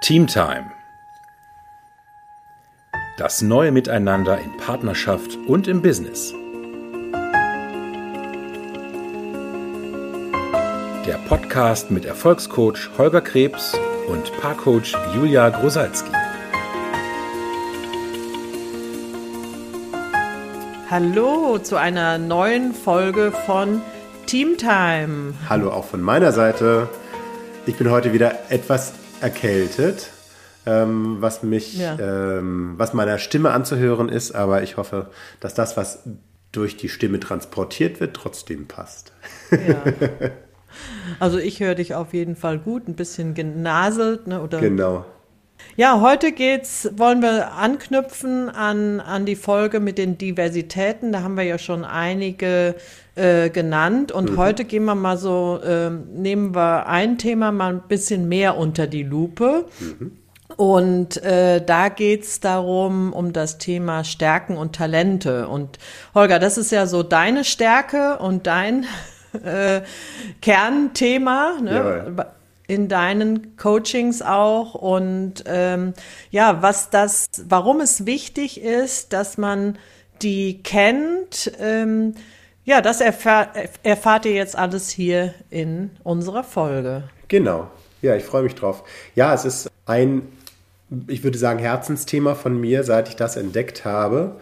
Teamtime. Das neue Miteinander in Partnerschaft und im Business. Der Podcast mit Erfolgscoach Holger Krebs und Paarcoach Julia Grosalski. Hallo zu einer neuen Folge von Teamtime. Hallo auch von meiner Seite. Ich bin heute wieder etwas erkältet, ähm, was mich, ja. ähm, was meiner Stimme anzuhören ist, aber ich hoffe, dass das, was durch die Stimme transportiert wird, trotzdem passt. Ja. Also ich höre dich auf jeden Fall gut, ein bisschen genaselt, ne? Oder? Genau. Ja, heute geht's, wollen wir anknüpfen an, an die Folge mit den Diversitäten. Da haben wir ja schon einige äh, genannt. Und mhm. heute gehen wir mal so, äh, nehmen wir ein Thema mal ein bisschen mehr unter die Lupe. Mhm. Und äh, da geht's darum, um das Thema Stärken und Talente. Und Holger, das ist ja so deine Stärke und dein äh, Kernthema. Ne? Ja, in deinen Coachings auch und ähm, ja, was das, warum es wichtig ist, dass man die kennt, ähm, ja, das erfahr erfahrt ihr jetzt alles hier in unserer Folge. Genau. Ja, ich freue mich drauf. Ja, es ist ein, ich würde sagen, Herzensthema von mir, seit ich das entdeckt habe.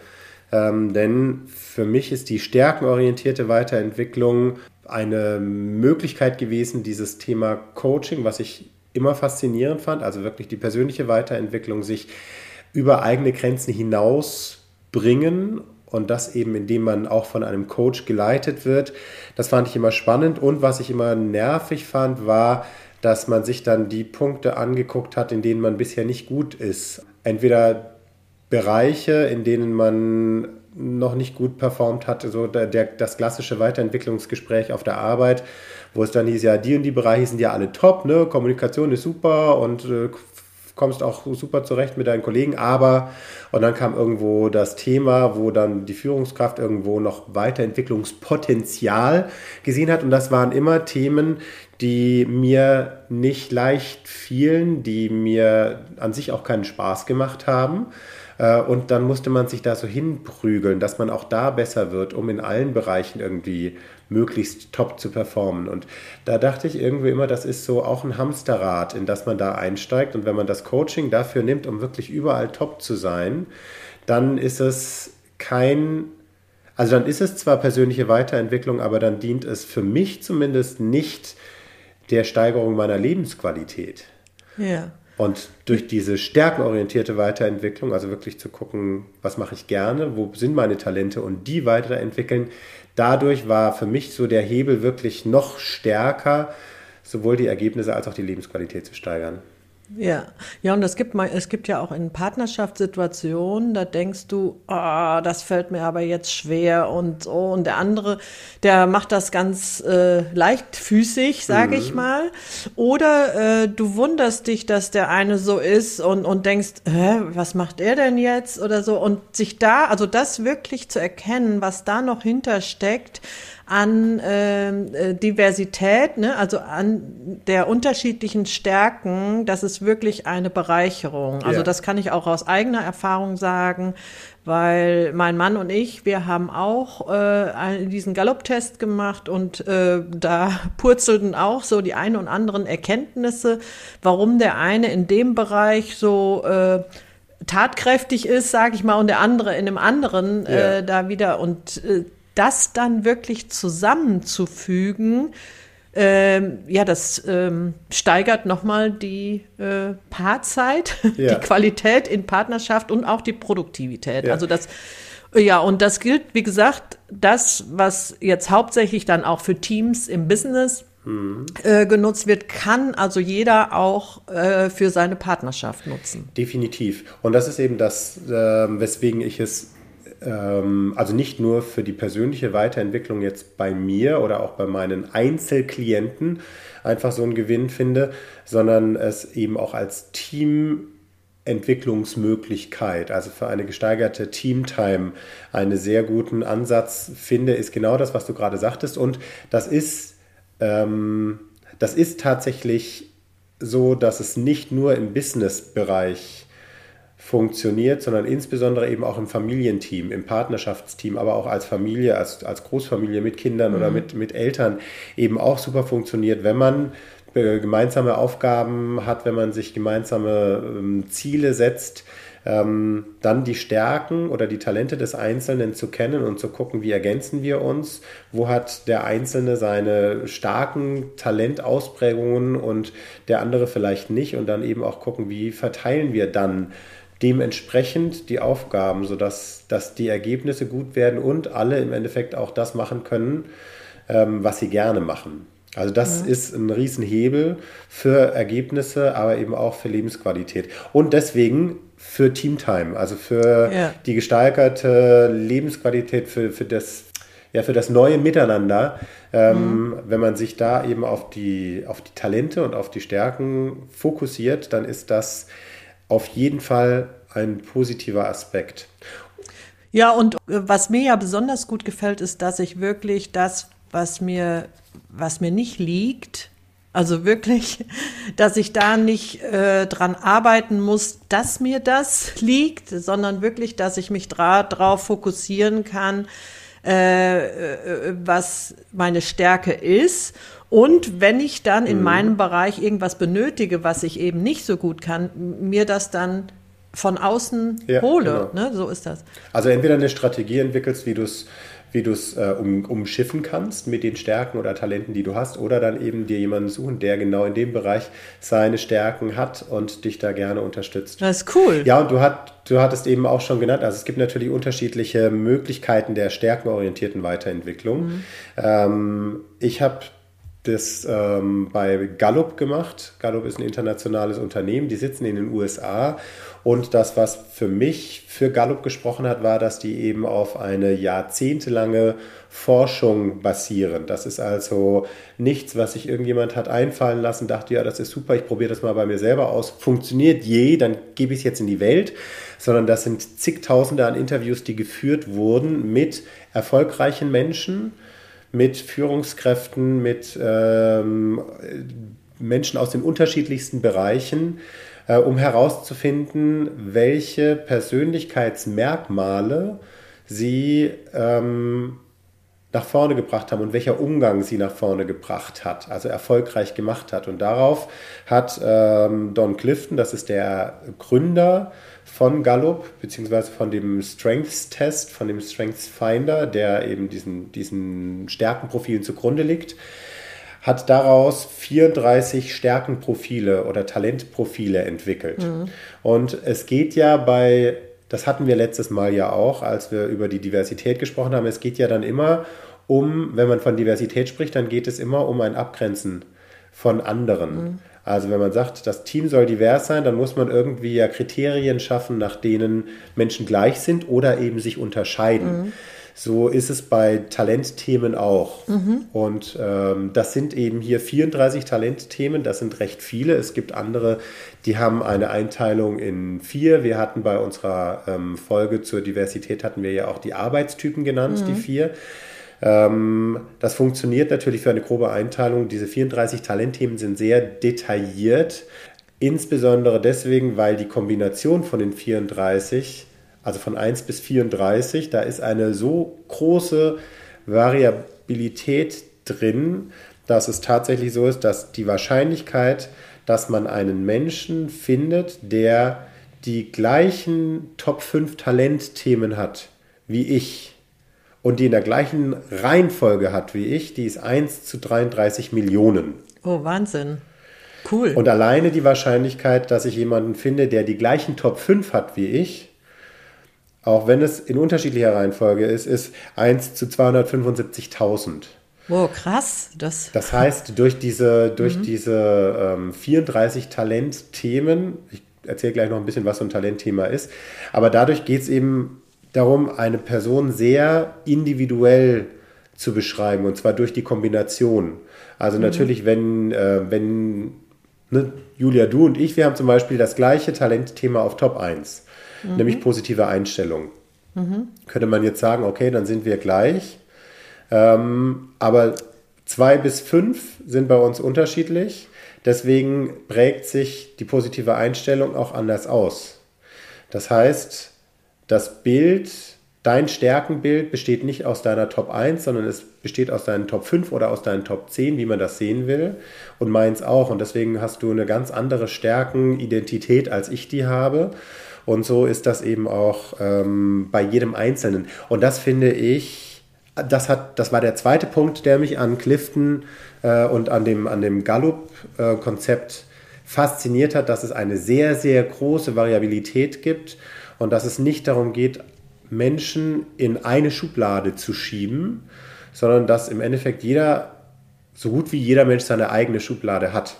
Ähm, denn für mich ist die stärkenorientierte Weiterentwicklung eine Möglichkeit gewesen, dieses Thema Coaching, was ich immer faszinierend fand, also wirklich die persönliche Weiterentwicklung, sich über eigene Grenzen hinaus bringen und das eben, indem man auch von einem Coach geleitet wird. Das fand ich immer spannend und was ich immer nervig fand, war, dass man sich dann die Punkte angeguckt hat, in denen man bisher nicht gut ist. Entweder Bereiche, in denen man noch nicht gut performt hat, so der, der, das klassische Weiterentwicklungsgespräch auf der Arbeit, wo es dann hieß, ja, die und die Bereiche sind ja alle top, ne? Kommunikation ist super und äh, kommst auch super zurecht mit deinen Kollegen, aber und dann kam irgendwo das Thema, wo dann die Führungskraft irgendwo noch Weiterentwicklungspotenzial gesehen hat und das waren immer Themen, die mir nicht leicht fielen, die mir an sich auch keinen Spaß gemacht haben. Äh, und dann musste man sich da so hinprügeln, dass man auch da besser wird, um in allen Bereichen irgendwie möglichst top zu performen. Und da dachte ich irgendwie immer, das ist so auch ein Hamsterrad, in das man da einsteigt. Und wenn man das Coaching dafür nimmt, um wirklich überall top zu sein, dann ist es kein, also dann ist es zwar persönliche Weiterentwicklung, aber dann dient es für mich zumindest nicht der Steigerung meiner Lebensqualität. Ja. Und durch diese stärkenorientierte Weiterentwicklung, also wirklich zu gucken, was mache ich gerne, wo sind meine Talente und die weiterentwickeln, dadurch war für mich so der Hebel wirklich noch stärker, sowohl die Ergebnisse als auch die Lebensqualität zu steigern. Ja, ja, und es gibt mal, es gibt ja auch in Partnerschaftssituationen, da denkst du, oh, das fällt mir aber jetzt schwer und so. Und der andere, der macht das ganz äh, leichtfüßig, sage mhm. ich mal. Oder äh, du wunderst dich, dass der eine so ist und, und denkst, hä, was macht er denn jetzt? Oder so. Und sich da, also das wirklich zu erkennen, was da noch hintersteckt, an ähm, äh, Diversität, ne? also an der unterschiedlichen Stärken, das ist wirklich eine Bereicherung. Also ja. das kann ich auch aus eigener Erfahrung sagen, weil mein Mann und ich, wir haben auch äh, diesen Galopp-Test gemacht und äh, da purzelten auch so die ein und anderen Erkenntnisse, warum der eine in dem Bereich so äh, tatkräftig ist, sage ich mal, und der andere in einem anderen ja. äh, da wieder. Und äh, das dann wirklich zusammenzufügen, ähm, ja, das ähm, steigert nochmal die äh, Paarzeit, ja. die Qualität in Partnerschaft und auch die Produktivität. Ja. Also das, ja, und das gilt, wie gesagt, das, was jetzt hauptsächlich dann auch für Teams im Business mhm. äh, genutzt wird, kann also jeder auch äh, für seine Partnerschaft nutzen. Definitiv. Und das ist eben das, äh, weswegen ich es ähm, also nicht nur für die persönliche Weiterentwicklung jetzt bei mir oder auch bei meinen Einzelklienten einfach so einen Gewinn finde, sondern es eben auch als Teamentwicklungsmöglichkeit, also für eine gesteigerte Teamtime, einen sehr guten Ansatz finde, ist genau das, was du gerade sagtest. Und das ist, ähm, das ist tatsächlich so, dass es nicht nur im Business-Bereich funktioniert, sondern insbesondere eben auch im Familienteam, im Partnerschaftsteam, aber auch als Familie, als, als Großfamilie mit Kindern mhm. oder mit, mit Eltern eben auch super funktioniert, wenn man äh, gemeinsame Aufgaben hat, wenn man sich gemeinsame ähm, Ziele setzt, ähm, dann die Stärken oder die Talente des Einzelnen zu kennen und zu gucken, wie ergänzen wir uns, wo hat der Einzelne seine starken Talentausprägungen und der andere vielleicht nicht und dann eben auch gucken, wie verteilen wir dann dementsprechend die Aufgaben, sodass dass die Ergebnisse gut werden und alle im Endeffekt auch das machen können, ähm, was sie gerne machen. Also das ja. ist ein Riesenhebel für Ergebnisse, aber eben auch für Lebensqualität. Und deswegen für Teamtime, also für ja. die gesteigerte Lebensqualität, für, für, das, ja, für das neue Miteinander, ähm, mhm. wenn man sich da eben auf die, auf die Talente und auf die Stärken fokussiert, dann ist das auf jeden Fall ein positiver Aspekt. Ja, und äh, was mir ja besonders gut gefällt, ist, dass ich wirklich das, was mir was mir nicht liegt, also wirklich, dass ich da nicht äh, dran arbeiten muss, dass mir das liegt, sondern wirklich, dass ich mich darauf fokussieren kann, äh, äh, was meine Stärke ist. Und wenn ich dann in mhm. meinem Bereich irgendwas benötige, was ich eben nicht so gut kann, mir das dann von außen ja, hole. Genau. Ne? So ist das. Also entweder eine Strategie entwickelst, wie du es wie du es äh, um, umschiffen kannst mit den Stärken oder Talenten, die du hast, oder dann eben dir jemanden suchen, der genau in dem Bereich seine Stärken hat und dich da gerne unterstützt. Das ist cool. Ja, und du, hat, du hattest eben auch schon genannt, also es gibt natürlich unterschiedliche Möglichkeiten der stärkenorientierten Weiterentwicklung. Mhm. Ähm, ich habe das ähm, bei Gallup gemacht. Gallup ist ein internationales Unternehmen, die sitzen in den USA und das, was für mich für Gallup gesprochen hat, war, dass die eben auf eine jahrzehntelange Forschung basieren. Das ist also nichts, was sich irgendjemand hat einfallen lassen, dachte, ja, das ist super, ich probiere das mal bei mir selber aus. Funktioniert je, dann gebe ich es jetzt in die Welt. Sondern das sind zigtausende an Interviews, die geführt wurden mit erfolgreichen Menschen, mit Führungskräften, mit ähm, Menschen aus den unterschiedlichsten Bereichen äh, um herauszufinden, welche Persönlichkeitsmerkmale sie ähm, nach vorne gebracht haben und welcher Umgang sie nach vorne gebracht hat, also erfolgreich gemacht hat. Und darauf hat ähm, Don Clifton, das ist der Gründer von Gallup, beziehungsweise von dem Strengths Test, von dem Strengths Finder, der eben diesen, diesen Stärkenprofilen zugrunde liegt, hat daraus 34 Stärkenprofile oder Talentprofile entwickelt. Mhm. Und es geht ja bei, das hatten wir letztes Mal ja auch, als wir über die Diversität gesprochen haben, es geht ja dann immer um, wenn man von Diversität spricht, dann geht es immer um ein Abgrenzen von anderen. Mhm. Also wenn man sagt, das Team soll divers sein, dann muss man irgendwie ja Kriterien schaffen, nach denen Menschen gleich sind oder eben sich unterscheiden. Mhm. So ist es bei Talentthemen auch. Mhm. Und ähm, das sind eben hier 34 Talentthemen, das sind recht viele. Es gibt andere, die haben eine Einteilung in vier. Wir hatten bei unserer ähm, Folge zur Diversität, hatten wir ja auch die Arbeitstypen genannt, mhm. die vier. Ähm, das funktioniert natürlich für eine grobe Einteilung. Diese 34 Talentthemen sind sehr detailliert. Insbesondere deswegen, weil die Kombination von den 34 also von 1 bis 34, da ist eine so große Variabilität drin, dass es tatsächlich so ist, dass die Wahrscheinlichkeit, dass man einen Menschen findet, der die gleichen Top 5 Talentthemen hat wie ich und die in der gleichen Reihenfolge hat wie ich, die ist 1 zu 33 Millionen. Oh, Wahnsinn. Cool. Und alleine die Wahrscheinlichkeit, dass ich jemanden finde, der die gleichen Top 5 hat wie ich, auch wenn es in unterschiedlicher Reihenfolge ist, ist 1 zu 275.000. Wow, krass. Das, das heißt, durch diese, durch mhm. diese ähm, 34 Talentthemen, ich erzähle gleich noch ein bisschen, was so ein Talentthema ist, aber dadurch geht es eben darum, eine Person sehr individuell zu beschreiben und zwar durch die Kombination. Also mhm. natürlich, wenn, äh, wenn ne, Julia, du und ich, wir haben zum Beispiel das gleiche Talentthema auf Top 1 mhm. nämlich positive Einstellung. Mhm. Könnte man jetzt sagen, okay, dann sind wir gleich. Ähm, aber zwei bis fünf sind bei uns unterschiedlich. Deswegen prägt sich die positive Einstellung auch anders aus. Das heißt, das Bild, dein Stärkenbild besteht nicht aus deiner Top 1, sondern es besteht aus deinen Top 5 oder aus deinen Top 10, wie man das sehen will. Und meins auch. Und deswegen hast du eine ganz andere Stärkenidentität, als ich die habe. Und so ist das eben auch ähm, bei jedem Einzelnen. Und das finde ich, das, hat, das war der zweite Punkt, der mich an Clifton äh, und an dem, an dem Gallup-Konzept äh, fasziniert hat, dass es eine sehr, sehr große Variabilität gibt und dass es nicht darum geht, Menschen in eine Schublade zu schieben, sondern dass im Endeffekt jeder, so gut wie jeder Mensch seine eigene Schublade hat.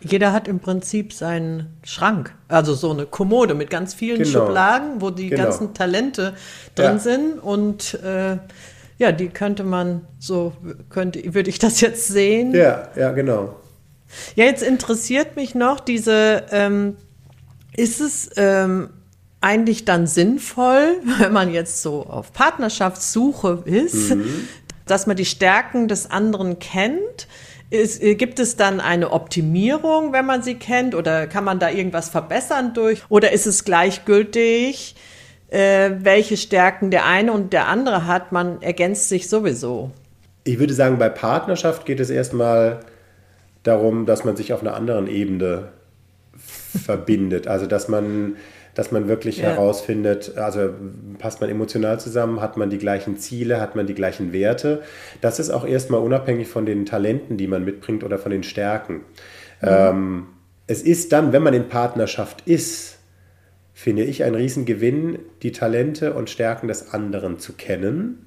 Jeder hat im Prinzip seinen Schrank, also so eine Kommode mit ganz vielen genau. Schubladen, wo die genau. ganzen Talente drin ja. sind und äh, ja, die könnte man so könnte würde ich das jetzt sehen. Ja, ja, genau. Ja, jetzt interessiert mich noch diese, ähm, ist es ähm, eigentlich dann sinnvoll, wenn man jetzt so auf Partnerschaftssuche ist, mhm. dass man die Stärken des anderen kennt? Ist, äh, gibt es dann eine Optimierung, wenn man sie kennt, oder kann man da irgendwas verbessern durch? Oder ist es gleichgültig, äh, welche Stärken der eine und der andere hat? Man ergänzt sich sowieso. Ich würde sagen, bei Partnerschaft geht es erstmal darum, dass man sich auf einer anderen Ebene verbindet. Also dass man, dass man wirklich ja. herausfindet, also passt man emotional zusammen, hat man die gleichen Ziele, hat man die gleichen Werte. Das ist auch erstmal unabhängig von den Talenten, die man mitbringt oder von den Stärken. Mhm. Ähm, es ist dann, wenn man in Partnerschaft ist, finde ich ein Riesengewinn, die Talente und Stärken des anderen zu kennen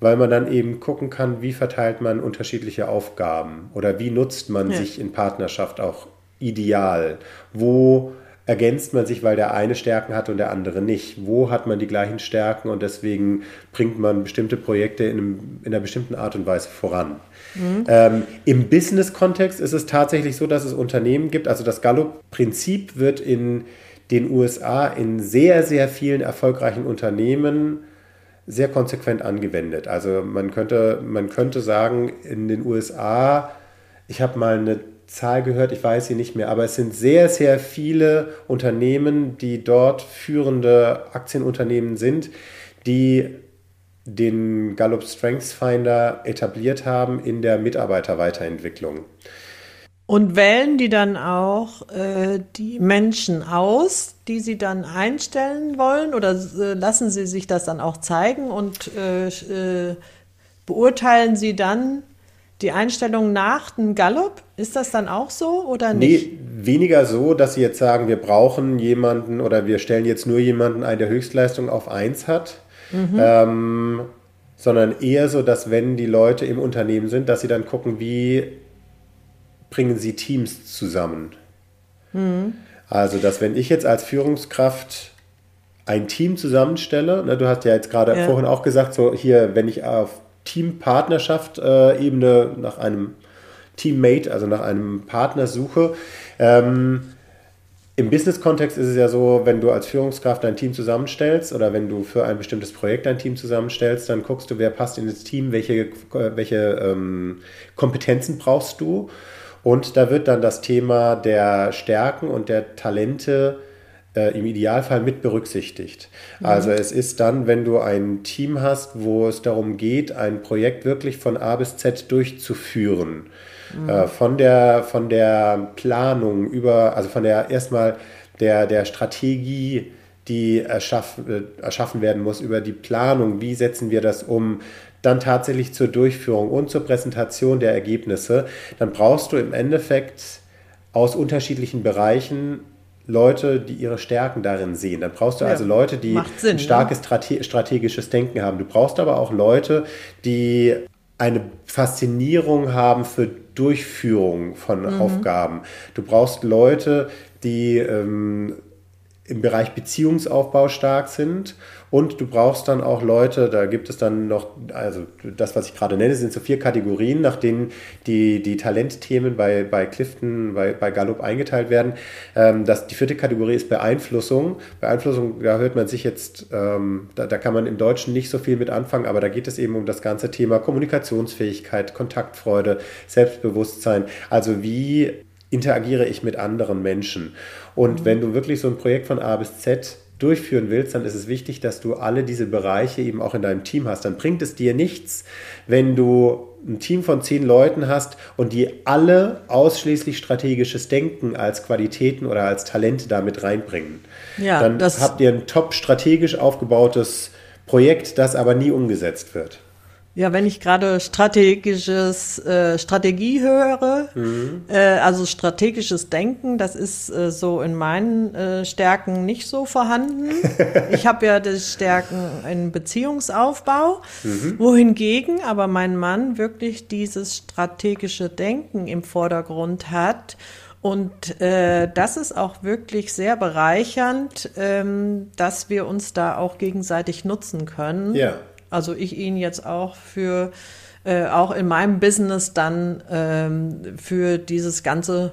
weil man dann eben gucken kann, wie verteilt man unterschiedliche Aufgaben oder wie nutzt man ja. sich in Partnerschaft auch ideal. Wo ergänzt man sich, weil der eine Stärken hat und der andere nicht? Wo hat man die gleichen Stärken und deswegen bringt man bestimmte Projekte in, einem, in einer bestimmten Art und Weise voran? Mhm. Ähm, Im Business-Kontext ist es tatsächlich so, dass es Unternehmen gibt, also das Gallup-Prinzip wird in den USA in sehr, sehr vielen erfolgreichen Unternehmen sehr konsequent angewendet. Also man könnte, man könnte sagen, in den USA, ich habe mal eine Zahl gehört, ich weiß sie nicht mehr, aber es sind sehr, sehr viele Unternehmen, die dort führende Aktienunternehmen sind, die den Gallup Strengths Finder etabliert haben in der Mitarbeiterweiterentwicklung. Und wählen die dann auch äh, die Menschen aus, die sie dann einstellen wollen? Oder äh, lassen sie sich das dann auch zeigen und äh, äh beurteilen sie dann die Einstellung nach dem Gallup? Ist das dann auch so oder nicht? Nee, weniger so, dass sie jetzt sagen, wir brauchen jemanden oder wir stellen jetzt nur jemanden ein, der Höchstleistung auf 1 hat. Mhm. Ähm, sondern eher so, dass wenn die Leute im Unternehmen sind, dass sie dann gucken, wie bringen sie Teams zusammen. Mhm. Also, dass wenn ich jetzt als Führungskraft ein Team zusammenstelle, ne, du hast ja jetzt gerade ja. vorhin auch gesagt, so hier, wenn ich auf Teampartnerschaft-Ebene äh, nach einem Teammate, also nach einem Partner suche, ähm, im Business-Kontext ist es ja so, wenn du als Führungskraft ein Team zusammenstellst oder wenn du für ein bestimmtes Projekt ein Team zusammenstellst, dann guckst du, wer passt in das Team, welche, welche ähm, Kompetenzen brauchst du. Und da wird dann das Thema der Stärken und der Talente im Idealfall mit berücksichtigt. Mhm. Also es ist dann, wenn du ein Team hast, wo es darum geht, ein Projekt wirklich von A bis Z durchzuführen. Mhm. Äh, von, der, von der Planung über, also von der erstmal der, der Strategie, die erschaffen, äh, erschaffen werden muss, über die Planung, wie setzen wir das um, dann tatsächlich zur Durchführung und zur Präsentation der Ergebnisse, dann brauchst du im Endeffekt aus unterschiedlichen Bereichen Leute, die ihre Stärken darin sehen. Dann brauchst du ja, also Leute, die Sinn, ein starkes ja. strategisches Denken haben. Du brauchst aber auch Leute, die eine Faszinierung haben für Durchführung von mhm. Aufgaben. Du brauchst Leute, die ähm, im Bereich Beziehungsaufbau stark sind und du brauchst dann auch Leute, da gibt es dann noch, also das, was ich gerade nenne, sind so vier Kategorien, nach denen die, die Talentthemen bei, bei Clifton, bei, bei Gallup eingeteilt werden. Ähm, das, die vierte Kategorie ist Beeinflussung. Beeinflussung, da hört man sich jetzt, ähm, da, da kann man im Deutschen nicht so viel mit anfangen, aber da geht es eben um das ganze Thema Kommunikationsfähigkeit, Kontaktfreude, Selbstbewusstsein. Also wie interagiere ich mit anderen Menschen? Und mhm. wenn du wirklich so ein Projekt von A bis Z durchführen willst, dann ist es wichtig, dass du alle diese Bereiche eben auch in deinem Team hast. Dann bringt es dir nichts, wenn du ein Team von zehn Leuten hast und die alle ausschließlich strategisches Denken als Qualitäten oder als Talente damit reinbringen. Ja, dann habt ihr ein top strategisch aufgebautes Projekt, das aber nie umgesetzt wird. Ja, wenn ich gerade strategisches äh, Strategie höre, mhm. äh, also strategisches Denken, das ist äh, so in meinen äh, Stärken nicht so vorhanden. ich habe ja die Stärken in Beziehungsaufbau, mhm. wohingegen aber mein Mann wirklich dieses strategische Denken im Vordergrund hat. Und äh, das ist auch wirklich sehr bereichernd, ähm, dass wir uns da auch gegenseitig nutzen können. Ja. Also ich ihn jetzt auch für, äh, auch in meinem Business dann ähm, für dieses ganze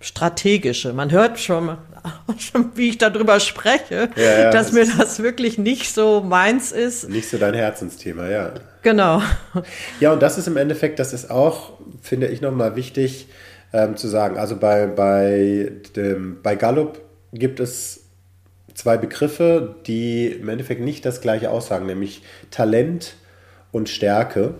strategische. Man hört schon, schon wie ich darüber spreche, ja, ja, dass das mir das wirklich nicht so meins ist. Nicht so dein Herzensthema, ja. Genau. Ja, und das ist im Endeffekt, das ist auch, finde ich, nochmal wichtig ähm, zu sagen. Also bei, bei, dem, bei Gallup gibt es zwei Begriffe, die im Endeffekt nicht das gleiche aussagen, nämlich Talent und Stärke.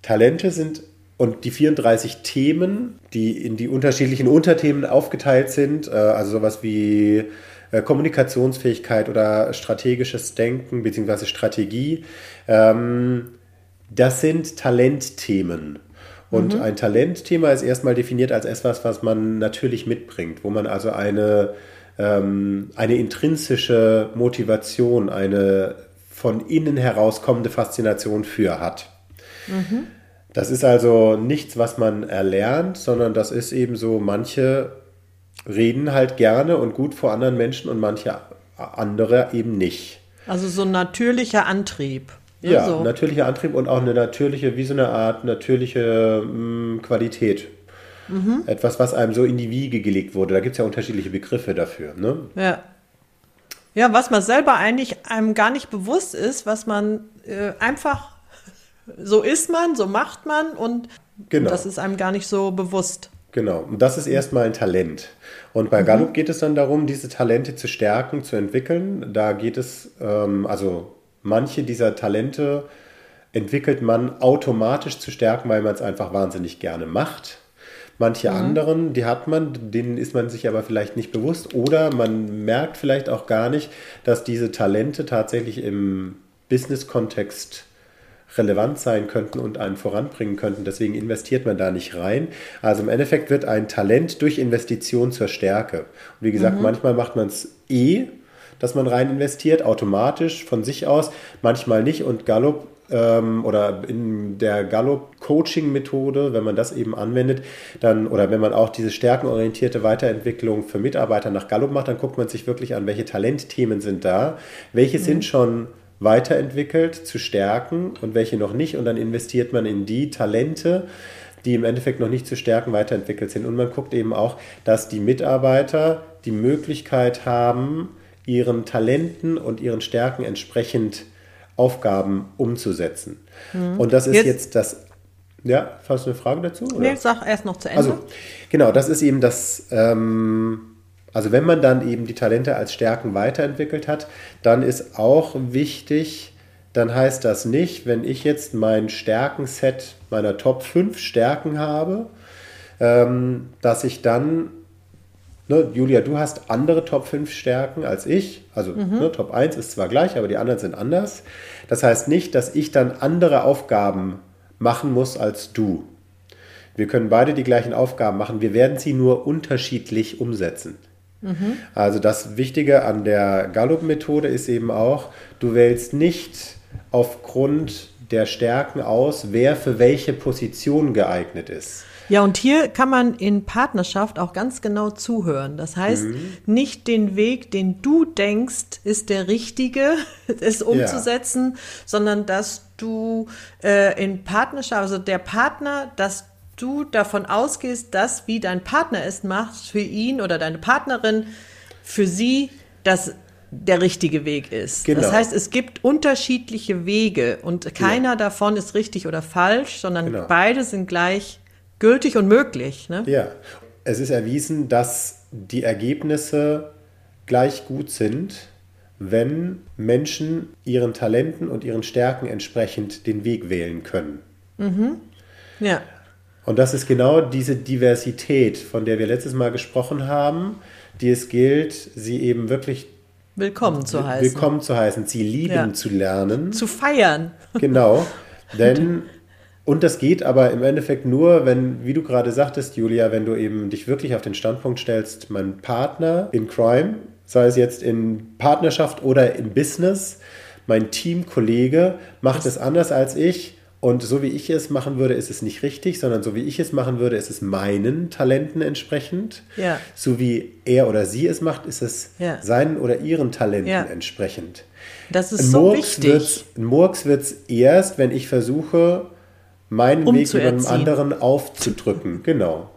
Talente sind und die 34 Themen, die in die unterschiedlichen Unterthemen aufgeteilt sind, äh, also sowas wie äh, Kommunikationsfähigkeit oder strategisches Denken bzw. Strategie, ähm, das sind Talentthemen. Und mhm. ein Talentthema ist erstmal definiert als etwas, was man natürlich mitbringt, wo man also eine ähm, eine intrinsische Motivation, eine von innen herauskommende Faszination für hat. Mhm. Das ist also nichts, was man erlernt, sondern das ist eben so, manche reden halt gerne und gut vor anderen Menschen und manche andere eben nicht. Also so ein natürlicher Antrieb. Ja, also. natürlicher Antrieb und auch eine natürliche, wie so eine Art natürliche mh, mm, Qualität. Mhm. Etwas, was einem so in die Wiege gelegt wurde. Da gibt es ja unterschiedliche Begriffe dafür. Ne? Ja. Ja, was man selber eigentlich einem gar nicht bewusst ist, was man äh, einfach, so ist man, so macht man und genau. das ist einem gar nicht so bewusst. Genau, und das ist erstmal ein Talent. Und bei mhm. Gallup geht es dann darum, diese Talente zu stärken, zu entwickeln. Da geht es, ähm, also manche dieser Talente entwickelt man automatisch zu stärken, weil man es einfach wahnsinnig gerne macht. Manche mhm. anderen, die hat man, denen ist man sich aber vielleicht nicht bewusst oder man merkt vielleicht auch gar nicht, dass diese Talente tatsächlich im Business-Kontext relevant sein könnten und einen voranbringen könnten. Deswegen investiert man da nicht rein. Also im Endeffekt wird ein Talent durch Investition zur Stärke. Und wie gesagt, mhm. manchmal macht man es eh, dass man rein investiert, automatisch von sich aus, manchmal nicht. Und Gallup ähm, oder in der Gallup-Coaching-Methode, wenn man das eben anwendet, dann oder wenn man auch diese stärkenorientierte Weiterentwicklung für Mitarbeiter nach Gallup macht, dann guckt man sich wirklich an, welche Talentthemen sind da, welche mhm. sind schon weiterentwickelt zu stärken und welche noch nicht und dann investiert man in die Talente, die im Endeffekt noch nicht zu stärken weiterentwickelt sind. Und man guckt eben auch, dass die Mitarbeiter die Möglichkeit haben, ihren Talenten und ihren Stärken entsprechend Aufgaben umzusetzen. Mhm. Und das ist jetzt, jetzt das ja, hast du eine Frage dazu? Oder? Nee, sag erst noch zu Ende. Also, genau, das ist eben das, ähm, also wenn man dann eben die Talente als Stärken weiterentwickelt hat, dann ist auch wichtig, dann heißt das nicht, wenn ich jetzt mein Stärkenset meiner Top 5 Stärken habe, ähm, dass ich dann Ne, Julia, du hast andere Top 5 Stärken als ich. Also mhm. ne, Top 1 ist zwar gleich, aber die anderen sind anders. Das heißt nicht, dass ich dann andere Aufgaben machen muss als du. Wir können beide die gleichen Aufgaben machen. Wir werden sie nur unterschiedlich umsetzen. Mhm. Also das Wichtige an der Gallup-Methode ist eben auch, du wählst nicht aufgrund der Stärken aus, wer für welche Position geeignet ist. Ja, und hier kann man in Partnerschaft auch ganz genau zuhören. Das heißt, mhm. nicht den Weg, den du denkst, ist der richtige, es umzusetzen, ja. sondern dass du äh, in Partnerschaft, also der Partner, dass du davon ausgehst, dass wie dein Partner es macht, für ihn oder deine Partnerin, für sie das der richtige Weg ist. Genau. Das heißt, es gibt unterschiedliche Wege und keiner ja. davon ist richtig oder falsch, sondern genau. beide sind gleich gültig und möglich. Ne? Ja, es ist erwiesen, dass die Ergebnisse gleich gut sind, wenn Menschen ihren Talenten und ihren Stärken entsprechend den Weg wählen können. Mhm. Ja. Und das ist genau diese Diversität, von der wir letztes Mal gesprochen haben, die es gilt, sie eben wirklich willkommen zu heißen. Willkommen zu heißen, sie lieben ja. zu lernen. Zu feiern. Genau. Denn, und das geht aber im Endeffekt nur, wenn, wie du gerade sagtest, Julia, wenn du eben dich wirklich auf den Standpunkt stellst, mein Partner in Crime, sei es jetzt in Partnerschaft oder im Business, mein Teamkollege macht es anders als ich und so wie ich es machen würde, ist es nicht richtig, sondern so wie ich es machen würde, ist es meinen Talenten entsprechend. Ja. So wie er oder sie es macht, ist es ja. seinen oder ihren Talenten ja. entsprechend. Das ist ein so Murks wichtig. Wird's, ein Murks wird es erst, wenn ich versuche, meinen Weg über einen anderen aufzudrücken. Genau.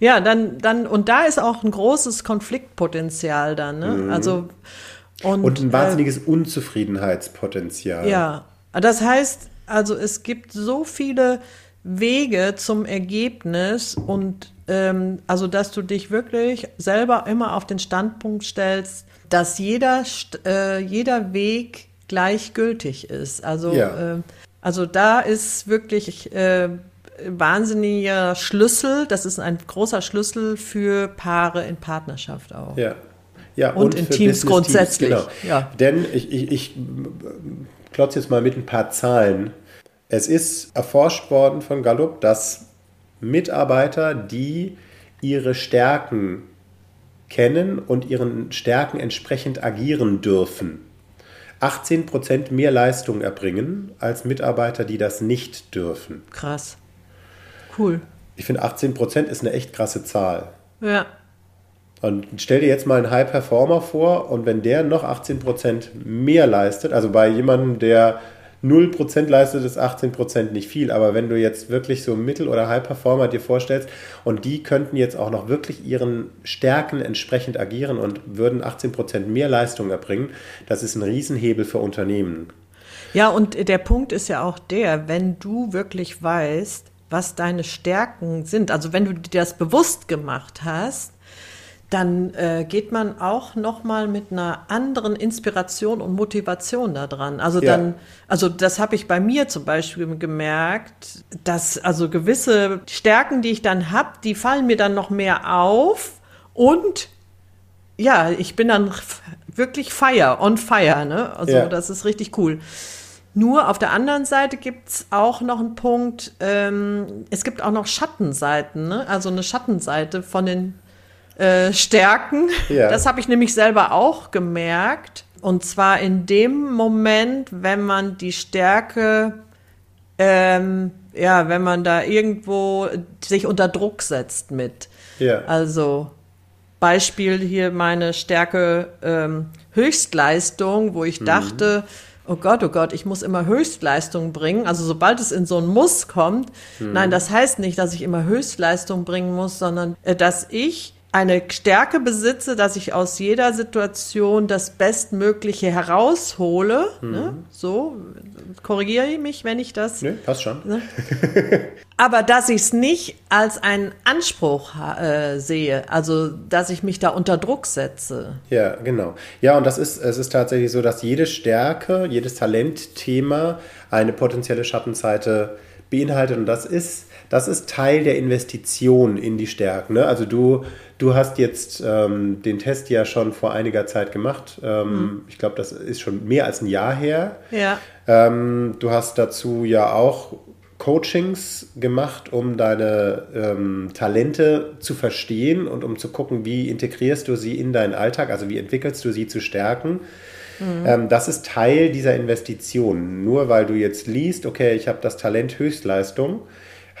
Ja, dann, dann, und da ist auch ein großes Konfliktpotenzial dann. Ne? Mhm. Also, und, und ein wahnsinniges äh, Unzufriedenheitspotenzial. Ja, das heißt, also es gibt so viele Wege zum Ergebnis und ähm, also dass du dich wirklich selber immer auf den Standpunkt stellst, dass jeder, äh, jeder Weg gleichgültig ist. Also, ja. äh, also da ist wirklich äh, wahnsinniger Schlüssel, das ist ein großer Schlüssel für Paare in Partnerschaft auch. Ja. Ja, und, und in Teams grundsätzlich. Teams, genau. ja. Denn ich, ich, ich klotze jetzt mal mit ein paar Zahlen es ist erforscht worden von Gallup, dass Mitarbeiter, die ihre Stärken kennen und ihren Stärken entsprechend agieren dürfen, 18% mehr Leistung erbringen als Mitarbeiter, die das nicht dürfen. Krass. Cool. Ich finde 18% ist eine echt krasse Zahl. Ja. Und stell dir jetzt mal einen High Performer vor und wenn der noch 18% mehr leistet, also bei jemandem, der 0% leistet ist 18% nicht viel, aber wenn du jetzt wirklich so Mittel- oder High-Performer dir vorstellst und die könnten jetzt auch noch wirklich ihren Stärken entsprechend agieren und würden 18% mehr Leistung erbringen, das ist ein Riesenhebel für Unternehmen. Ja, und der Punkt ist ja auch der, wenn du wirklich weißt, was deine Stärken sind, also wenn du dir das bewusst gemacht hast, dann äh, geht man auch noch mal mit einer anderen Inspiration und Motivation da dran. Also ja. dann, also das habe ich bei mir zum Beispiel gemerkt, dass also gewisse Stärken, die ich dann habe, die fallen mir dann noch mehr auf und ja, ich bin dann wirklich fire, on fire, ne? Also ja. das ist richtig cool. Nur auf der anderen Seite gibt es auch noch einen Punkt, ähm, es gibt auch noch Schattenseiten, ne? also eine Schattenseite von den äh, stärken. Ja. Das habe ich nämlich selber auch gemerkt. Und zwar in dem Moment, wenn man die Stärke, ähm, ja, wenn man da irgendwo sich unter Druck setzt mit. Ja. Also Beispiel hier meine Stärke ähm, Höchstleistung, wo ich mhm. dachte, oh Gott, oh Gott, ich muss immer Höchstleistung bringen. Also sobald es in so ein Muss kommt, mhm. nein, das heißt nicht, dass ich immer Höchstleistung bringen muss, sondern äh, dass ich eine Stärke besitze, dass ich aus jeder Situation das Bestmögliche heraushole. Mhm. Ne? So, korrigiere ich mich, wenn ich das. Nö, passt schon. Ne? Aber dass ich es nicht als einen Anspruch äh, sehe, also dass ich mich da unter Druck setze. Ja, genau. Ja, und das ist, es ist tatsächlich so, dass jede Stärke, jedes Talentthema eine potenzielle Schattenseite beinhaltet. Und das ist, das ist Teil der Investition in die Stärken. Ne? Also du Du hast jetzt ähm, den Test ja schon vor einiger Zeit gemacht. Ähm, mhm. Ich glaube, das ist schon mehr als ein Jahr her. Ja. Ähm, du hast dazu ja auch Coachings gemacht, um deine ähm, Talente zu verstehen und um zu gucken, wie integrierst du sie in deinen Alltag, also wie entwickelst du sie zu stärken. Mhm. Ähm, das ist Teil dieser Investition. Nur weil du jetzt liest, okay, ich habe das Talent Höchstleistung,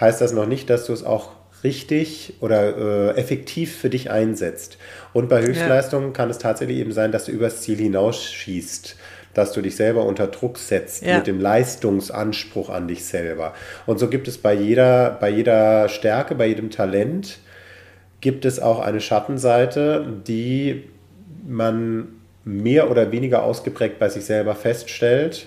heißt das noch nicht, dass du es auch richtig oder äh, effektiv für dich einsetzt. Und bei Höchstleistungen ja. kann es tatsächlich eben sein, dass du übers Ziel hinausschießt dass du dich selber unter Druck setzt ja. mit dem Leistungsanspruch an dich selber. Und so gibt es bei jeder, bei jeder Stärke, bei jedem Talent, gibt es auch eine Schattenseite, die man mehr oder weniger ausgeprägt bei sich selber feststellt.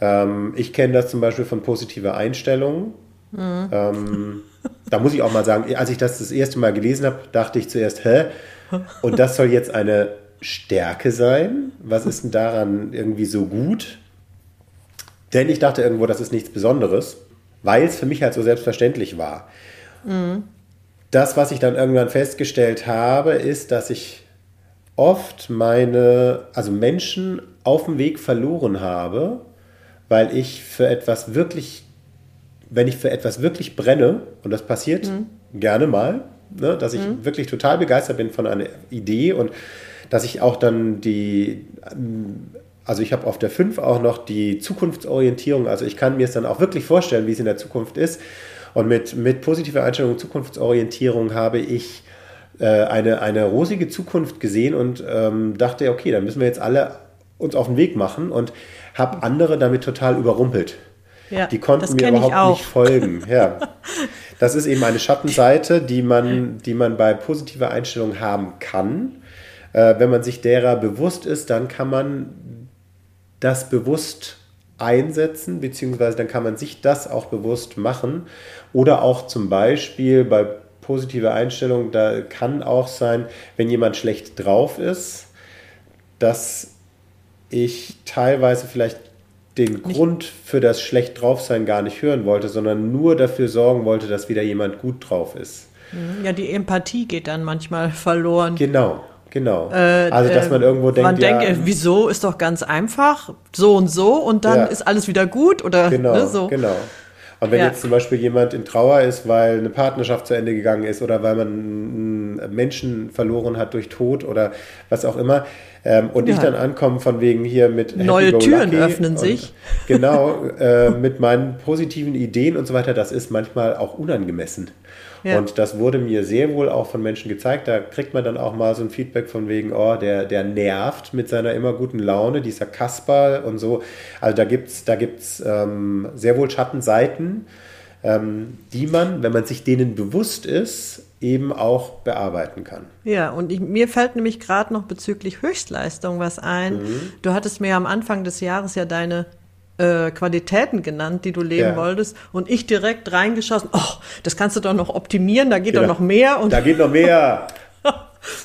Ähm, ich kenne das zum Beispiel von positiver Einstellung. Mhm. Ähm, da muss ich auch mal sagen, als ich das das erste Mal gelesen habe, dachte ich zuerst, hä? Und das soll jetzt eine Stärke sein? Was ist denn daran irgendwie so gut? Denn ich dachte irgendwo, das ist nichts Besonderes, weil es für mich halt so selbstverständlich war. Mhm. Das, was ich dann irgendwann festgestellt habe, ist, dass ich oft meine, also Menschen auf dem Weg verloren habe, weil ich für etwas wirklich, wenn ich für etwas wirklich brenne, und das passiert mhm. gerne mal, ne, dass ich mhm. wirklich total begeistert bin von einer Idee und dass ich auch dann die, also ich habe auf der 5 auch noch die Zukunftsorientierung, also ich kann mir es dann auch wirklich vorstellen, wie es in der Zukunft ist. Und mit, mit positiver Einstellung und Zukunftsorientierung habe ich äh, eine, eine rosige Zukunft gesehen und ähm, dachte, okay, dann müssen wir jetzt alle uns auf den Weg machen und habe andere damit total überrumpelt. Ja, die konnten mir überhaupt nicht folgen. Ja. Das ist eben eine Schattenseite, die man, die man bei positiver Einstellung haben kann. Äh, wenn man sich derer bewusst ist, dann kann man das bewusst einsetzen, beziehungsweise dann kann man sich das auch bewusst machen. Oder auch zum Beispiel bei positiver Einstellung, da kann auch sein, wenn jemand schlecht drauf ist, dass ich teilweise vielleicht den nicht. Grund für das schlecht drauf sein gar nicht hören wollte, sondern nur dafür sorgen wollte, dass wieder jemand gut drauf ist. Ja, die Empathie geht dann manchmal verloren. Genau. Genau. Äh, also, dass man irgendwo denkt. Man ja, denkt, wieso ist doch ganz einfach, so und so und dann ja. ist alles wieder gut oder genau, ne, so. Genau. Und wenn ja. jetzt zum Beispiel jemand in Trauer ist, weil eine Partnerschaft zu Ende gegangen ist oder weil man einen Menschen verloren hat durch Tod oder was auch immer, ähm, und ja. ich dann ankomme von wegen hier mit Neue Happy Türen öffnen sich. Genau, äh, mit meinen positiven Ideen und so weiter, das ist manchmal auch unangemessen. Ja. Und das wurde mir sehr wohl auch von Menschen gezeigt. Da kriegt man dann auch mal so ein Feedback von wegen, oh, der, der nervt mit seiner immer guten Laune, dieser Kasper und so. Also da gibt es da gibt's, ähm, sehr wohl Schattenseiten, ähm, die man, wenn man sich denen bewusst ist, eben auch bearbeiten kann. Ja, und ich, mir fällt nämlich gerade noch bezüglich Höchstleistung was ein. Mhm. Du hattest mir am Anfang des Jahres ja deine äh, Qualitäten genannt, die du leben ja. wolltest. Und ich direkt reingeschossen, oh, das kannst du doch noch optimieren, da geht genau. doch noch mehr. Und da geht noch mehr.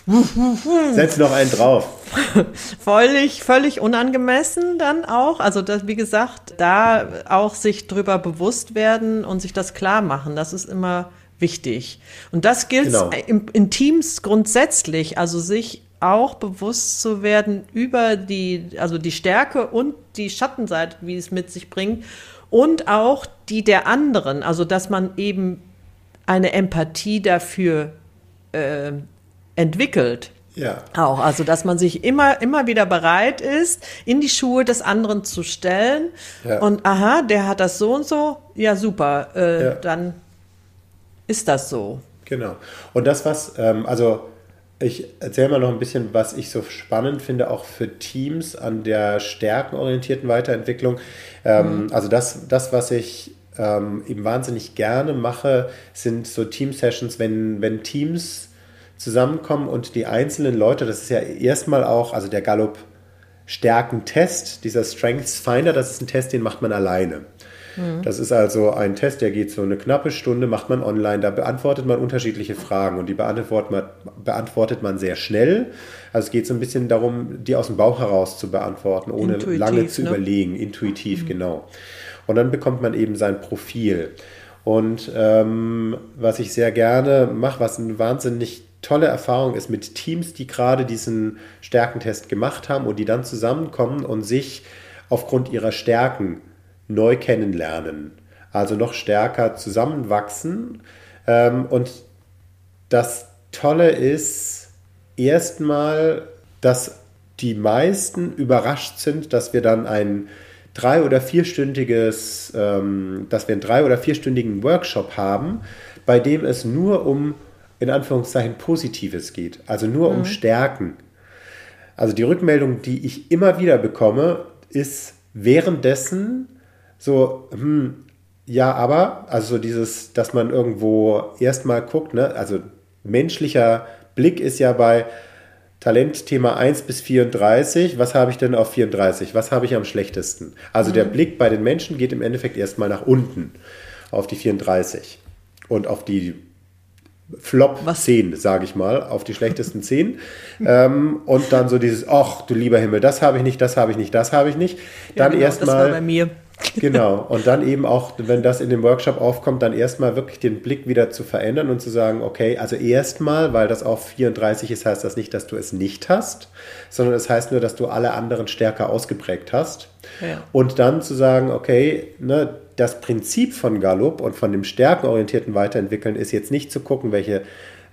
Setz noch einen drauf. völlig, völlig unangemessen dann auch. Also das, wie gesagt, da auch sich drüber bewusst werden und sich das klar machen, das ist immer wichtig. Und das gilt genau. in, in Teams grundsätzlich, also sich auch bewusst zu werden über die, also die Stärke und die Schattenseite, wie es mit sich bringt und auch die der anderen, also dass man eben eine Empathie dafür äh, entwickelt. Ja. Auch, also dass man sich immer, immer wieder bereit ist, in die Schuhe des anderen zu stellen ja. und aha, der hat das so und so, ja super, äh, ja. dann ist das so. Genau. Und das, was, ähm, also ich erzähle mal noch ein bisschen, was ich so spannend finde, auch für Teams an der stärkenorientierten Weiterentwicklung. Ähm, mhm. Also das, das, was ich ähm, eben wahnsinnig gerne mache, sind so Team-Sessions, wenn, wenn Teams zusammenkommen und die einzelnen Leute, das ist ja erstmal auch, also der Gallup Stärkentest, dieser Strengths Finder, das ist ein Test, den macht man alleine. Mhm. Das ist also ein Test, der geht so eine knappe Stunde, macht man online. Da beantwortet man unterschiedliche Fragen und die beantwortet man, beantwortet man sehr schnell. Also es geht so ein bisschen darum, die aus dem Bauch heraus zu beantworten, ohne intuitiv, lange zu ne? überlegen. Intuitiv, mhm. genau. Und dann bekommt man eben sein Profil. Und ähm, was ich sehr gerne mache, was eine wahnsinnig tolle Erfahrung ist mit Teams, die gerade diesen Stärkentest gemacht haben und die dann zusammenkommen und sich aufgrund ihrer Stärken neu kennenlernen, also noch stärker zusammenwachsen. Ähm, und das Tolle ist erstmal, dass die meisten überrascht sind, dass wir dann ein drei- oder vierstündiges, ähm, dass wir einen drei- oder vierstündigen Workshop haben, bei dem es nur um, in Anführungszeichen, Positives geht, also nur mhm. um Stärken. Also die Rückmeldung, die ich immer wieder bekomme, ist währenddessen so, hm, ja, aber, also dieses, dass man irgendwo erstmal guckt, ne, also menschlicher Blick ist ja bei Talentthema 1 bis 34, was habe ich denn auf 34? Was habe ich am schlechtesten? Also mhm. der Blick bei den Menschen geht im Endeffekt erstmal nach unten auf die 34 und auf die Flop Was? 10, sage ich mal, auf die schlechtesten 10. ähm, und dann so dieses, ach du lieber Himmel, das habe ich nicht, das habe ich nicht, das habe ich nicht. Dann ja, genau, erstmal. Mir. genau. Und dann eben auch, wenn das in dem Workshop aufkommt, dann erstmal wirklich den Blick wieder zu verändern und zu sagen, okay, also erstmal, weil das auf 34 ist, heißt das nicht, dass du es nicht hast, sondern es das heißt nur, dass du alle anderen stärker ausgeprägt hast. Ja. Und dann zu sagen, okay, ne, das Prinzip von Gallup und von dem stärkenorientierten Weiterentwickeln ist jetzt nicht zu gucken, welche,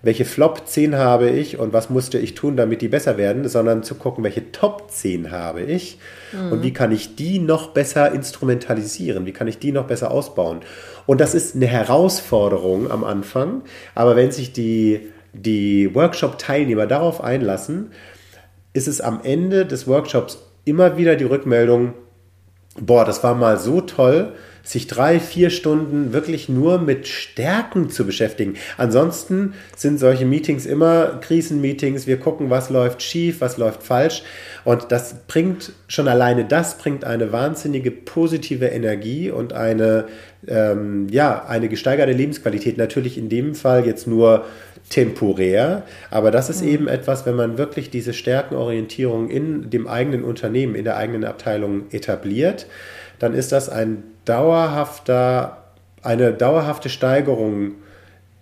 welche Flop 10 habe ich und was musste ich tun, damit die besser werden, sondern zu gucken, welche Top 10 habe ich mhm. und wie kann ich die noch besser instrumentalisieren, wie kann ich die noch besser ausbauen. Und das ist eine Herausforderung am Anfang, aber wenn sich die, die Workshop-Teilnehmer darauf einlassen, ist es am Ende des Workshops immer wieder die Rückmeldung, boah, das war mal so toll, sich drei, vier Stunden wirklich nur mit Stärken zu beschäftigen. Ansonsten sind solche Meetings immer Krisenmeetings. Wir gucken, was läuft schief, was läuft falsch. Und das bringt, schon alleine das bringt eine wahnsinnige positive Energie und eine, ähm, ja, eine gesteigerte Lebensqualität. Natürlich in dem Fall jetzt nur temporär, aber das ist mhm. eben etwas, wenn man wirklich diese Stärkenorientierung in dem eigenen Unternehmen, in der eigenen Abteilung etabliert, dann ist das ein dauerhafter, eine dauerhafte Steigerung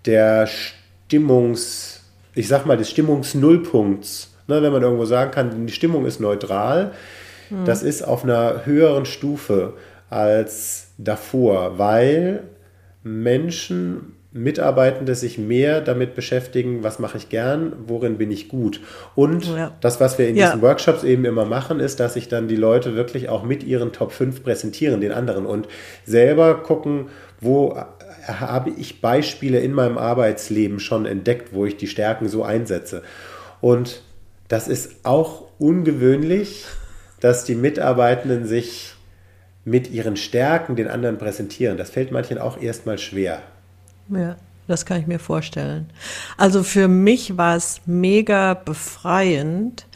der Stimmungs, ich sag mal, des Stimmungsnullpunkts. Ne, wenn man irgendwo sagen kann, die Stimmung ist neutral, mhm. das ist auf einer höheren Stufe als davor, weil Menschen Mitarbeitende sich mehr damit beschäftigen, was mache ich gern, worin bin ich gut. Und ja. das, was wir in ja. diesen Workshops eben immer machen, ist, dass sich dann die Leute wirklich auch mit ihren Top 5 präsentieren, den anderen, und selber gucken, wo habe ich Beispiele in meinem Arbeitsleben schon entdeckt, wo ich die Stärken so einsetze. Und das ist auch ungewöhnlich, dass die Mitarbeitenden sich mit ihren Stärken den anderen präsentieren. Das fällt manchen auch erstmal schwer. Ja, das kann ich mir vorstellen. Also für mich war es mega befreiend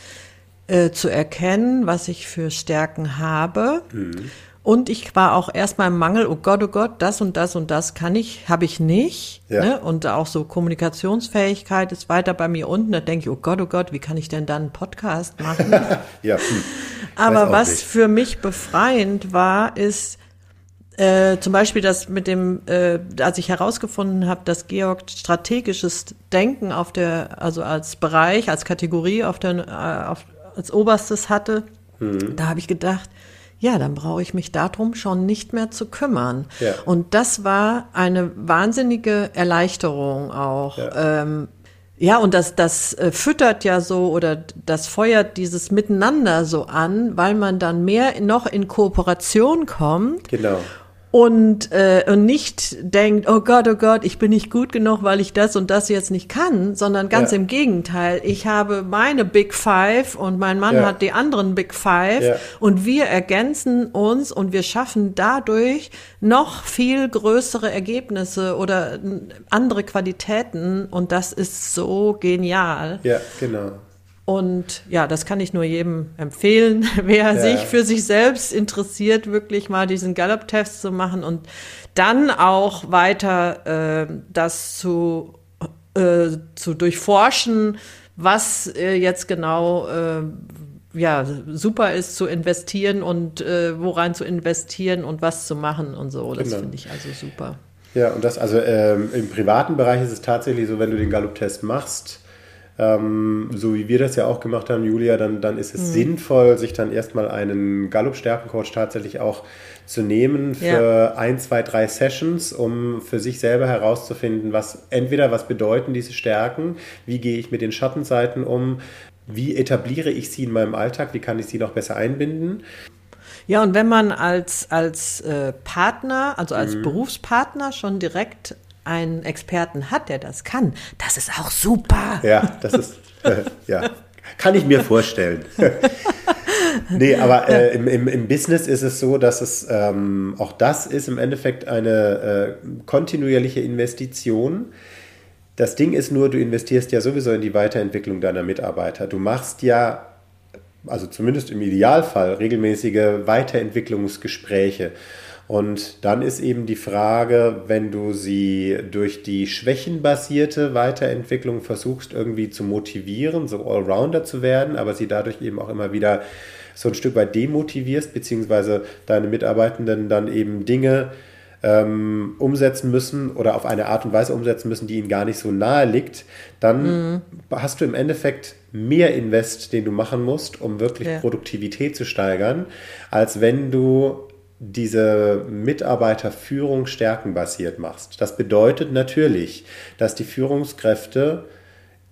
äh, zu erkennen, was ich für Stärken habe. Mhm. Und ich war auch erstmal im Mangel, oh Gott, oh Gott, das und das und das kann ich, habe ich nicht. Ja. Ne? Und auch so Kommunikationsfähigkeit ist weiter bei mir unten. Da denke ich, oh Gott, oh Gott, wie kann ich denn dann einen Podcast machen? ja. Hm. Aber was nicht. für mich befreiend war, ist, äh, zum Beispiel das mit dem, äh, als ich herausgefunden habe, dass Georg strategisches Denken auf der, also als Bereich, als Kategorie auf der, äh, auf, als oberstes hatte, mhm. da habe ich gedacht, ja, dann brauche ich mich darum schon nicht mehr zu kümmern. Ja. Und das war eine wahnsinnige Erleichterung auch. Ja. Ähm, ja, und das, das äh, füttert ja so oder das feuert dieses Miteinander so an, weil man dann mehr noch in Kooperation kommt. Genau und, äh, und nicht denkt, oh Gott, oh Gott, ich bin nicht gut genug, weil ich das und das jetzt nicht kann, sondern ganz ja. im Gegenteil. Ich habe meine Big Five und mein Mann ja. hat die anderen Big Five ja. und wir ergänzen uns und wir schaffen dadurch noch viel größere Ergebnisse oder andere Qualitäten und das ist so genial. Ja, genau. Und ja, das kann ich nur jedem empfehlen, wer ja. sich für sich selbst interessiert, wirklich mal diesen Gallup-Test zu machen und dann auch weiter äh, das zu, äh, zu durchforschen, was äh, jetzt genau äh, ja, super ist zu investieren und äh, woran zu investieren und was zu machen und so. Das genau. finde ich also super. Ja, und das, also ähm, im privaten Bereich ist es tatsächlich so, wenn du den Gallup-Test machst, ähm, so wie wir das ja auch gemacht haben, Julia, dann, dann ist es mhm. sinnvoll, sich dann erstmal einen Gallup-Stärkencoach tatsächlich auch zu nehmen für ja. ein, zwei, drei Sessions, um für sich selber herauszufinden, was entweder was bedeuten diese Stärken, wie gehe ich mit den Schattenseiten um, wie etabliere ich sie in meinem Alltag, wie kann ich sie noch besser einbinden. Ja, und wenn man als, als äh, Partner, also als mhm. Berufspartner schon direkt einen Experten hat, der das kann, das ist auch super. Ja, das ist, äh, ja, kann ich mir vorstellen. nee, aber äh, im, im, im, Business ist es so, dass es ähm, auch das ist im Endeffekt eine äh, kontinuierliche Investition. Das Ding ist nur, du investierst ja sowieso in die Weiterentwicklung deiner Mitarbeiter. Du machst ja, also zumindest im Idealfall, regelmäßige Weiterentwicklungsgespräche. Und dann ist eben die Frage, wenn du sie durch die schwächenbasierte Weiterentwicklung versuchst irgendwie zu motivieren, so Allrounder zu werden, aber sie dadurch eben auch immer wieder so ein Stück weit demotivierst, beziehungsweise deine Mitarbeitenden dann eben Dinge ähm, umsetzen müssen oder auf eine Art und Weise umsetzen müssen, die ihnen gar nicht so nahe liegt, dann mhm. hast du im Endeffekt mehr Invest, den du machen musst, um wirklich ja. Produktivität zu steigern, als wenn du diese Mitarbeiterführung stärkenbasiert machst. Das bedeutet natürlich, dass die Führungskräfte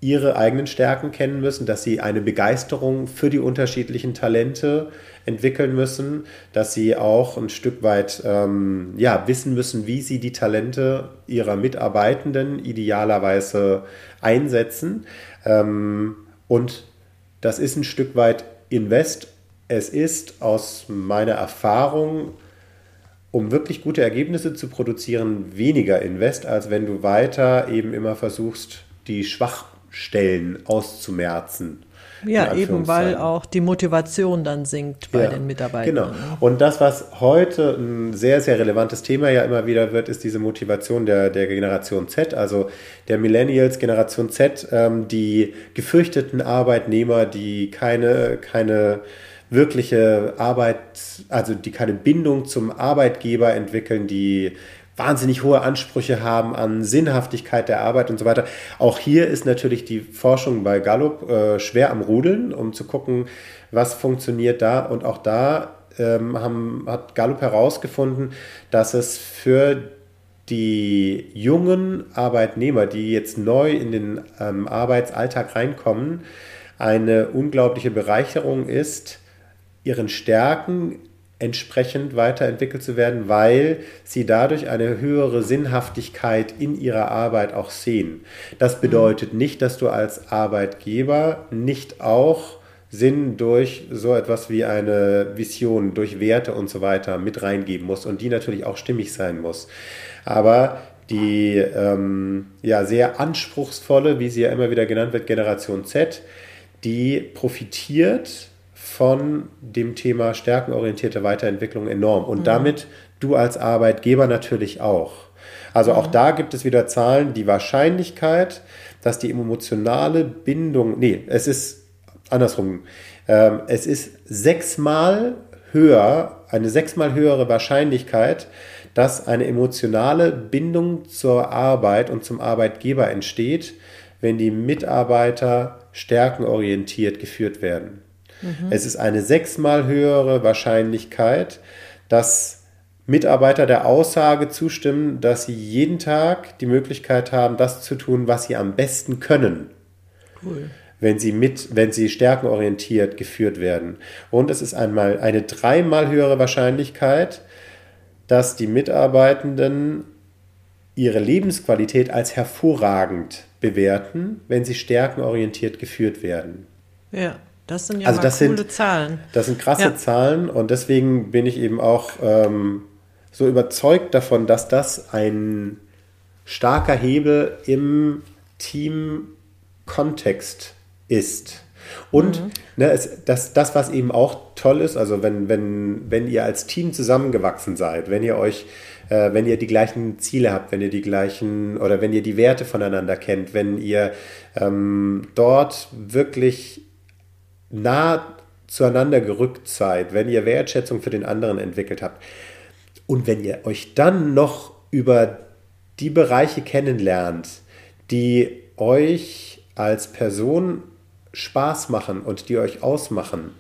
ihre eigenen Stärken kennen müssen, dass sie eine Begeisterung für die unterschiedlichen Talente entwickeln müssen, dass sie auch ein Stück weit ähm, ja, wissen müssen, wie sie die Talente ihrer Mitarbeitenden idealerweise einsetzen. Ähm, und das ist ein Stück weit Invest es ist aus meiner Erfahrung, um wirklich gute Ergebnisse zu produzieren, weniger Invest, als wenn du weiter eben immer versuchst, die Schwachstellen auszumerzen. Ja, eben weil auch die Motivation dann sinkt bei ja, den Mitarbeitern. Genau. Und das, was heute ein sehr, sehr relevantes Thema ja immer wieder wird, ist diese Motivation der, der Generation Z, also der Millennials, Generation Z, ähm, die gefürchteten Arbeitnehmer, die keine, keine wirkliche Arbeit, also die keine Bindung zum Arbeitgeber entwickeln, die wahnsinnig hohe Ansprüche haben an Sinnhaftigkeit der Arbeit und so weiter. Auch hier ist natürlich die Forschung bei Gallup äh, schwer am Rudeln, um zu gucken, was funktioniert da. Und auch da ähm, haben, hat Gallup herausgefunden, dass es für die jungen Arbeitnehmer, die jetzt neu in den ähm, Arbeitsalltag reinkommen, eine unglaubliche Bereicherung ist, ihren Stärken entsprechend weiterentwickelt zu werden, weil sie dadurch eine höhere Sinnhaftigkeit in ihrer Arbeit auch sehen. Das mhm. bedeutet nicht, dass du als Arbeitgeber nicht auch Sinn durch so etwas wie eine Vision, durch Werte und so weiter mit reingeben musst und die natürlich auch stimmig sein muss. Aber die ähm, ja, sehr anspruchsvolle, wie sie ja immer wieder genannt wird, Generation Z, die profitiert von dem Thema stärkenorientierte Weiterentwicklung enorm. Und mhm. damit du als Arbeitgeber natürlich auch. Also auch mhm. da gibt es wieder Zahlen, die Wahrscheinlichkeit, dass die emotionale Bindung, nee, es ist andersrum, ähm, es ist sechsmal höher, eine sechsmal höhere Wahrscheinlichkeit, dass eine emotionale Bindung zur Arbeit und zum Arbeitgeber entsteht, wenn die Mitarbeiter stärkenorientiert geführt werden. Mhm. Es ist eine sechsmal höhere Wahrscheinlichkeit, dass Mitarbeiter der Aussage zustimmen, dass sie jeden Tag die Möglichkeit haben, das zu tun, was sie am besten können. Cool. Wenn sie mit, wenn sie stärkenorientiert geführt werden. Und es ist einmal eine dreimal höhere Wahrscheinlichkeit, dass die Mitarbeitenden ihre Lebensqualität als hervorragend bewerten, wenn sie stärkenorientiert geführt werden. Ja. Das sind ja also das coole sind, Zahlen. Das sind krasse ja. Zahlen und deswegen bin ich eben auch ähm, so überzeugt davon, dass das ein starker Hebel im Team-Kontext ist. Und mhm. ne, es, das, das, was eben auch toll ist, also wenn, wenn, wenn ihr als Team zusammengewachsen seid, wenn ihr euch, äh, wenn ihr die gleichen Ziele habt, wenn ihr die gleichen oder wenn ihr die Werte voneinander kennt, wenn ihr ähm, dort wirklich nah zueinander gerückt seid, wenn ihr Wertschätzung für den anderen entwickelt habt und wenn ihr euch dann noch über die Bereiche kennenlernt, die euch als Person Spaß machen und die euch ausmachen,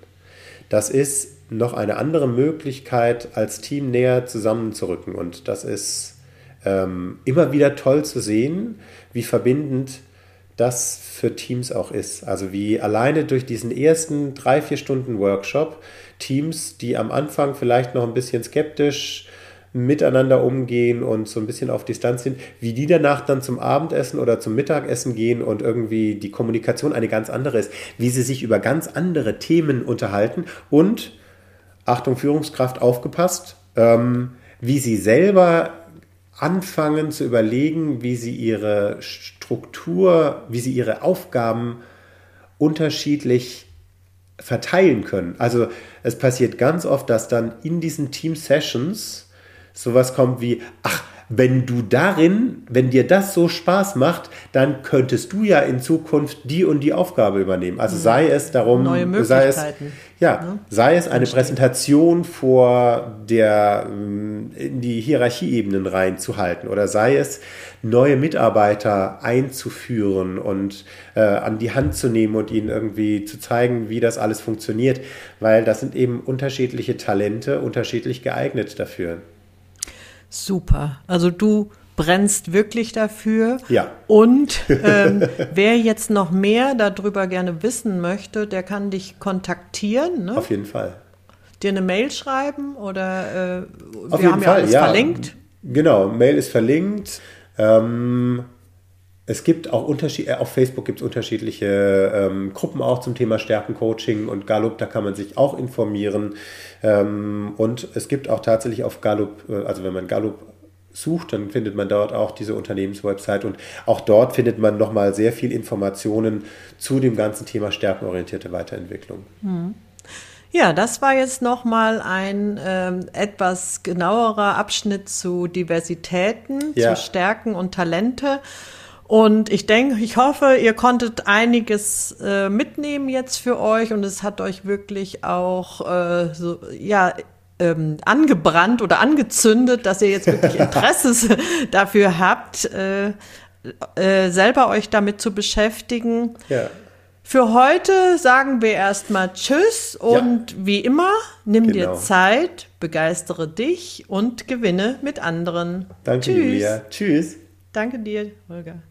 das ist noch eine andere Möglichkeit, als Team näher zusammenzurücken. Und das ist ähm, immer wieder toll zu sehen, wie verbindend das für Teams auch ist. Also wie alleine durch diesen ersten drei, vier Stunden Workshop Teams, die am Anfang vielleicht noch ein bisschen skeptisch miteinander umgehen und so ein bisschen auf Distanz sind, wie die danach dann zum Abendessen oder zum Mittagessen gehen und irgendwie die Kommunikation eine ganz andere ist, wie sie sich über ganz andere Themen unterhalten und, Achtung Führungskraft, aufgepasst, ähm, wie sie selber anfangen zu überlegen, wie sie ihre Struktur, wie sie ihre Aufgaben unterschiedlich verteilen können. Also es passiert ganz oft, dass dann in diesen Team-Sessions sowas kommt wie, ach, wenn du darin, wenn dir das so Spaß macht, dann könntest du ja in Zukunft die und die Aufgabe übernehmen. Also sei es darum, Neue sei es, Möglichkeiten. ja, Ne? sei es eine Präsentation vor der, ähm, in die Hierarchieebenen reinzuhalten oder sei es neue Mitarbeiter einzuführen und äh, an die Hand zu nehmen und ihnen irgendwie zu zeigen, wie das alles funktioniert, weil das sind eben unterschiedliche Talente, unterschiedlich geeignet dafür. Super. Also du brennst wirklich dafür. Ja. Und ähm, wer jetzt noch mehr darüber gerne wissen möchte, der kann dich kontaktieren, ne? Auf jeden Fall. dir eine Mail schreiben oder äh, wir haben ja Fall, alles ja. verlinkt. Genau, Mail ist verlinkt. Ähm, es gibt auch Unterschiede, auf Facebook gibt es unterschiedliche ähm, Gruppen auch zum Thema Stärkencoaching und Gallup, da kann man sich auch informieren. Ähm, und es gibt auch tatsächlich auf Gallup, äh, also wenn man Gallup sucht, dann findet man dort auch diese Unternehmenswebsite und auch dort findet man nochmal sehr viel Informationen zu dem ganzen Thema stärkenorientierte Weiterentwicklung. Ja, das war jetzt nochmal ein ähm, etwas genauerer Abschnitt zu Diversitäten, Ja. zu Stärken und Talente. Und ich denke, ich hoffe, ihr konntet einiges äh, mitnehmen jetzt für euch und es hat euch wirklich auch äh, so, ja, ähm, angebrannt oder angezündet, dass ihr jetzt wirklich Interesse dafür habt, äh, äh, selber euch damit zu beschäftigen. Ja, Für heute sagen wir erstmal Tschüss und wie immer, nimm dir Genau. Zeit, begeistere dich und gewinne mit anderen. danke Tschüss. Julia. Tschüss. Danke dir, Holger.